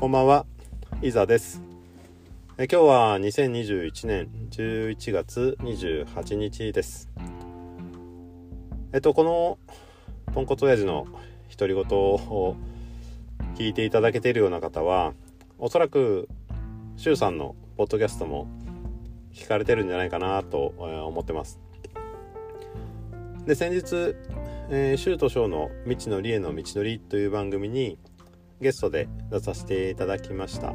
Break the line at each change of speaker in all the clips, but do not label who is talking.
こんばんは、いざです。え今日は2021年11月28日です。えっと、このポンコツ親父の独り言を聞いていただけているような方は、おそらく、シュウさんのポッドキャストも聞かれてるんじゃないかなとえ思ってます。で、先日、えー、シュウとショウの未知のりへの道のりという番組にゲストで出させていただきました。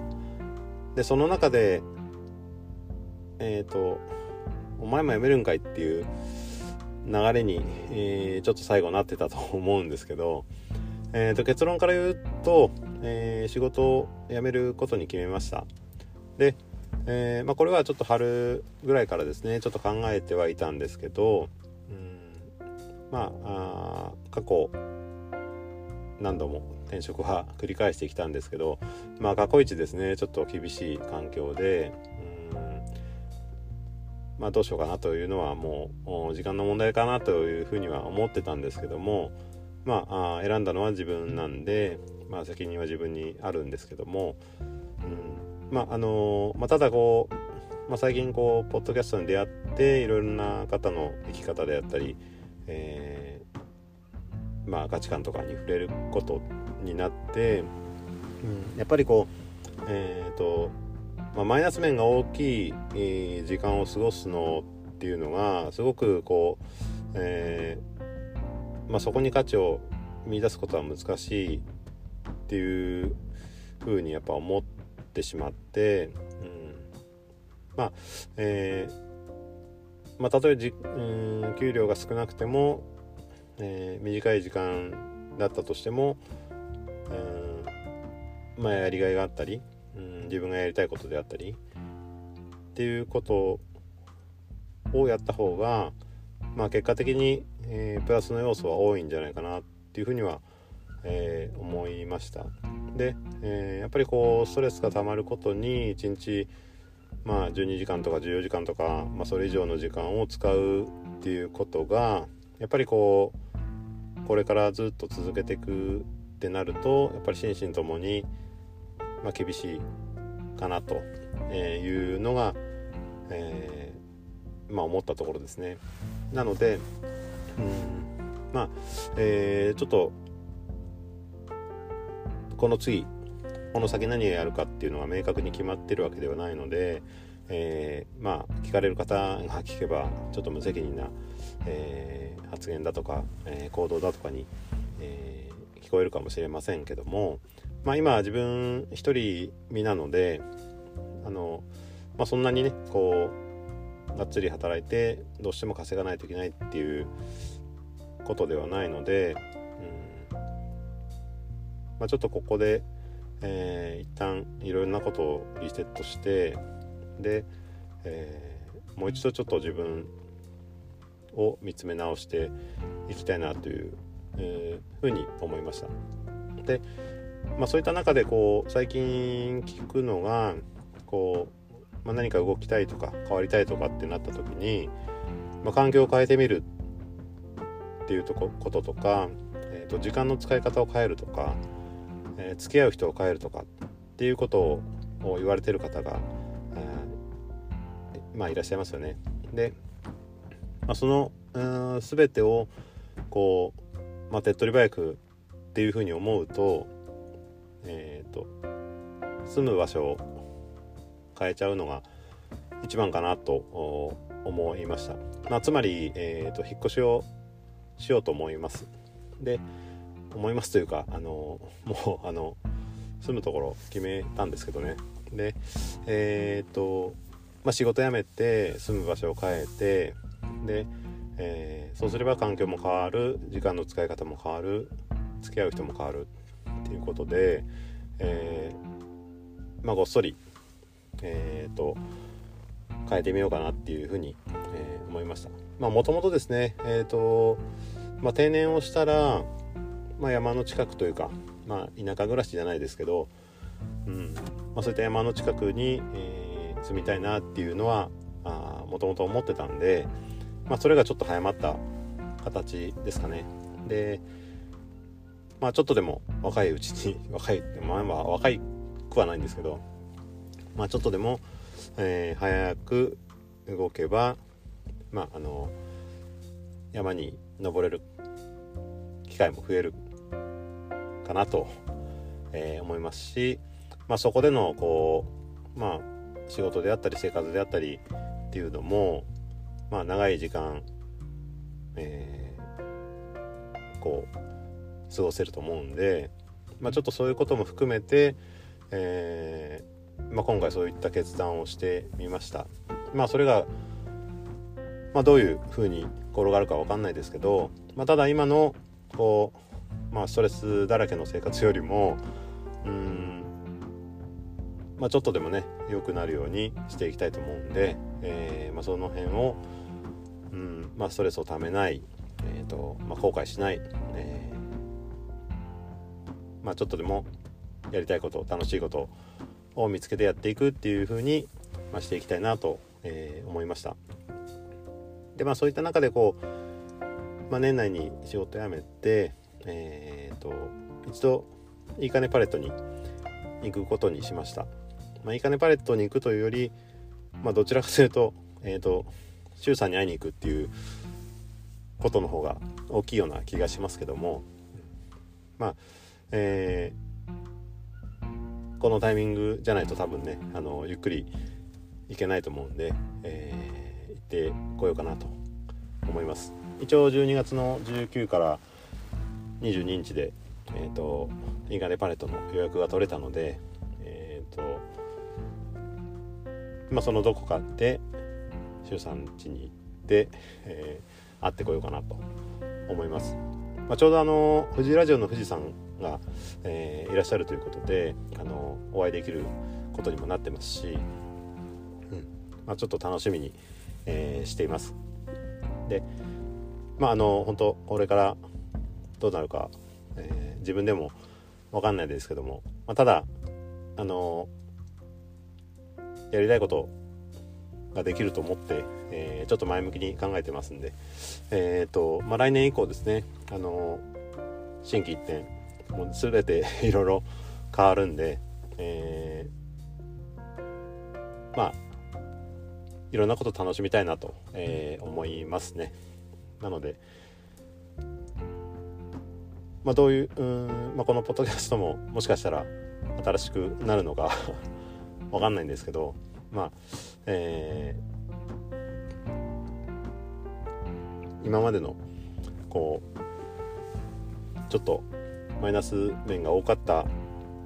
で、その中で、えっ、と、お前もやめるんかいっていう流れに、えーちょっと最後なってたと 思うんですけど、えーと結論から言うと、えー仕事を辞めることに決めました。で、えまあ、これはちょっと春ぐらいからですねちょっと考えてはいたんですけどうんまあ過去何度も転職は繰り返してきたんですけどまあ過去一ですねちょっと厳しい環境でうんまあどうしようかなというのはもう時間の問題かなというふうには思ってたんですけどもまあ選んだのは自分なんで、まあ、責任は自分にあるんですけども、うん、まああのまあ、ただこう、まあ、最近こうポッドキャストに出会っていろいろな方の生き方であったり、えーまあ、価値観とかに触れることになって、うん、やっぱりこうえっ、と、まあ、マイナス面が大きい、えー時間を過ごすのっていうのがすごくこう、えーまあ、そこに価値を見出すことは難しいっていうふうにやっぱ思ってしまって、うん、まあえーまあ、たとえじ、うん、給料が少なくても、えー短い時間だったとしても、うんまあ、やりがいがあったり、うん、自分がやりたいことであったりっていうことをやった方が、まあ、結果的に、えープラスの要素は多いんじゃないかなっていうふうには、えー思いました。で、えーやっぱりこうストレスが溜まることに1日まあ12時間とか14時間とか、まあ、それ以上の時間を使うっていうことがやっぱりこうこれからずっと続けていくってなるとやっぱり心身ともに、まあ、厳しいかなというのが、えーまあ思ったところですね。なので、うん、まあ、えーちょっとこの次この先何をやるかっていうのが明確に決まってるわけではないので、えーまあ聞かれる方が聞けばちょっと無責任な、えー発言だとか、えー行動だとかに、えー聞こえるかもしれませんけども、まあ、今自分一人身なのであの、まあ、そんなにねこうがっつり働いてどうしても稼がないといけないっていうことではないので、うん。まあ、ちょっとここで、えー一旦いろんなことをリセットしてで、えーもう一度ちょっと自分を見つめ直していきたいなという、えーふうに思いました。で、まあ、そういった中でこう最近聞くのがこう、まあ、何か動きたいとか変わりたいとかってなった時に、まあ、環境を変えてみるっていうとここととか、えー、と時間の使い方を変えるとか、えー付き合う人を変えるとかっていうことを言われてる方が、まあいらっしゃいますよね。で、まあ、そのうん全てをこう、まあ、手っ取り早くっていうふうに思うと,、えー、と住む場所を変えちゃうのが一番かなと思いました。まあ、つまり、えー、と引っ越しをしようと思います。で思いますというかあのもうあの住むところ決めたんですけどねでえっ、と、まあ、仕事辞めて住む場所を変えてで、えーそうすれば環境も変わる時間の使い方も変わる付き合う人も変わるっていうことで、えーまあごっそりえっ、と変えてみようかなっていうふうに、えー思いました。まあもともとですねえっ、とまあ定年をしたら、まあ、山の近くというか、まあ、田舎暮らしじゃないですけど、うんまあ、そういった山の近くに、えー住みたいなっていうのはもともと思ってたんで、まあ、それがちょっと早まった形ですかね。でまあちょっとでも若いうちに 若いまあまあ若いくはないんですけど、まあ、ちょっとでも、えー、早く動けば、まあ、あの山に登れる機会も増えるかなと、えー、思いますし、まあ、そこでのこう、まあ、仕事であったり生活であったりっていうのも、まあ、長い時間、えー、こう過ごせると思うんで、まあ、ちょっとそういうことも含めて、えーまあ、今回そういった決断をしてみました。まあ、それが、まあ、どういうふうに転がるか分かんないですけど、まあ、ただ今のこう、まあ、ストレスだらけの生活よりもまあ、ちょっとでもね良くなるようにしていきたいと思うんで、えー、まあ、その辺を、うんまあ、ストレスをためない、えーとまあ、後悔しない、えー、まあ、ちょっとでもやりたいこと楽しいことを見つけてやっていくっていう風に、まあ、していきたいなと、えー、思いました。でまあそういった中でこう、まあ、年内に仕事辞めてえっ、ー、と一度いいかねパレットに行くことにしました。まあ、いいかねパレットに行くというより、まあ、どちらかというと,、えーと、周さんに会いに行くっていうことの方が大きいような気がしますけどもまあえー、このタイミングじゃないと多分ねあのゆっくり行けないと思うんで、えー、行ってこようかなと思います。一応12月の19から22日でえっ、ー、といいかねパレットの予約が取れたのでえっ、ー、とまあ、そのどこかで周さん家に行って、えー、会ってこようかなと思います。まあ、ちょうどあの富士ラジオの富士山が、えー、いらっしゃるということであのお会いできることにもなってますし、うんまあ、ちょっと楽しみに、えー、しています。でまああの本当これからどうなるか、えー、自分でも分かんないですけども、まあ、ただあのやりたいことができると思って、えー、ちょっと前向きに考えてますんで、えーとまあ、来年以降ですね、あの心機一転もう全て いろいろ変わるんで、えー、まあいろんなこと楽しみたいなと、えー、思いますね。なので、まあ、どういううん、まあ、このポッドキャストももしかしたら新しくなるのか わかんないんですけどまあえー、今までのこうちょっとマイナス面が多かった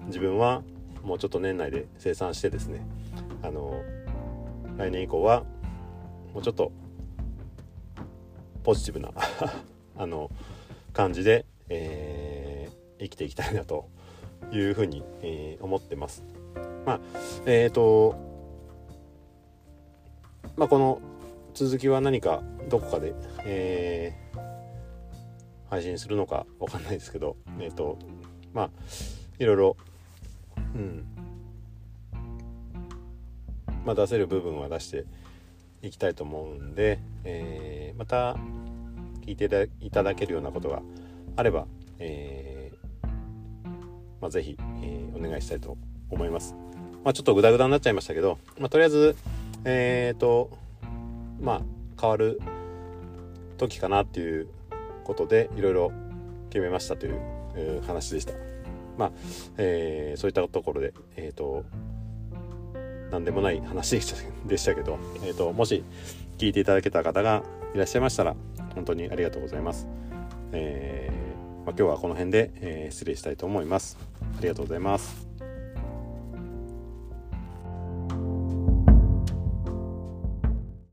自分はもうちょっと年内で生産してですねあの来年以降はもうちょっとポジティブな あの感じで、えー、生きていきたいなというふうに、えー、思ってます。まあえっ、ー、とまあこの続きは何かどこかで、えー、配信するのかわかんないですけどえっ、ー、とまあいろいろうんまあ出せる部分は出していきたいと思うんで、えー、また聞いていただけるようなことがあれば、えーまあ、ぜひ、えー、お願いしたいと思います。まあ、ちょっとグダグダになっちゃいましたけど、まあ、とりあえずえっ、ー、とまあ変わる時かなっていうことでいろいろ決めましたという、えー、話でした。まあ、えー、そういったところで、えっ、ー、と何でもない話でしたけど、えーと、もし聞いていただけた方がいらっしゃいましたら本当にありがとうございます。えーまあ、今日はこの辺で、え、失礼したいと思います。ありがとうございます。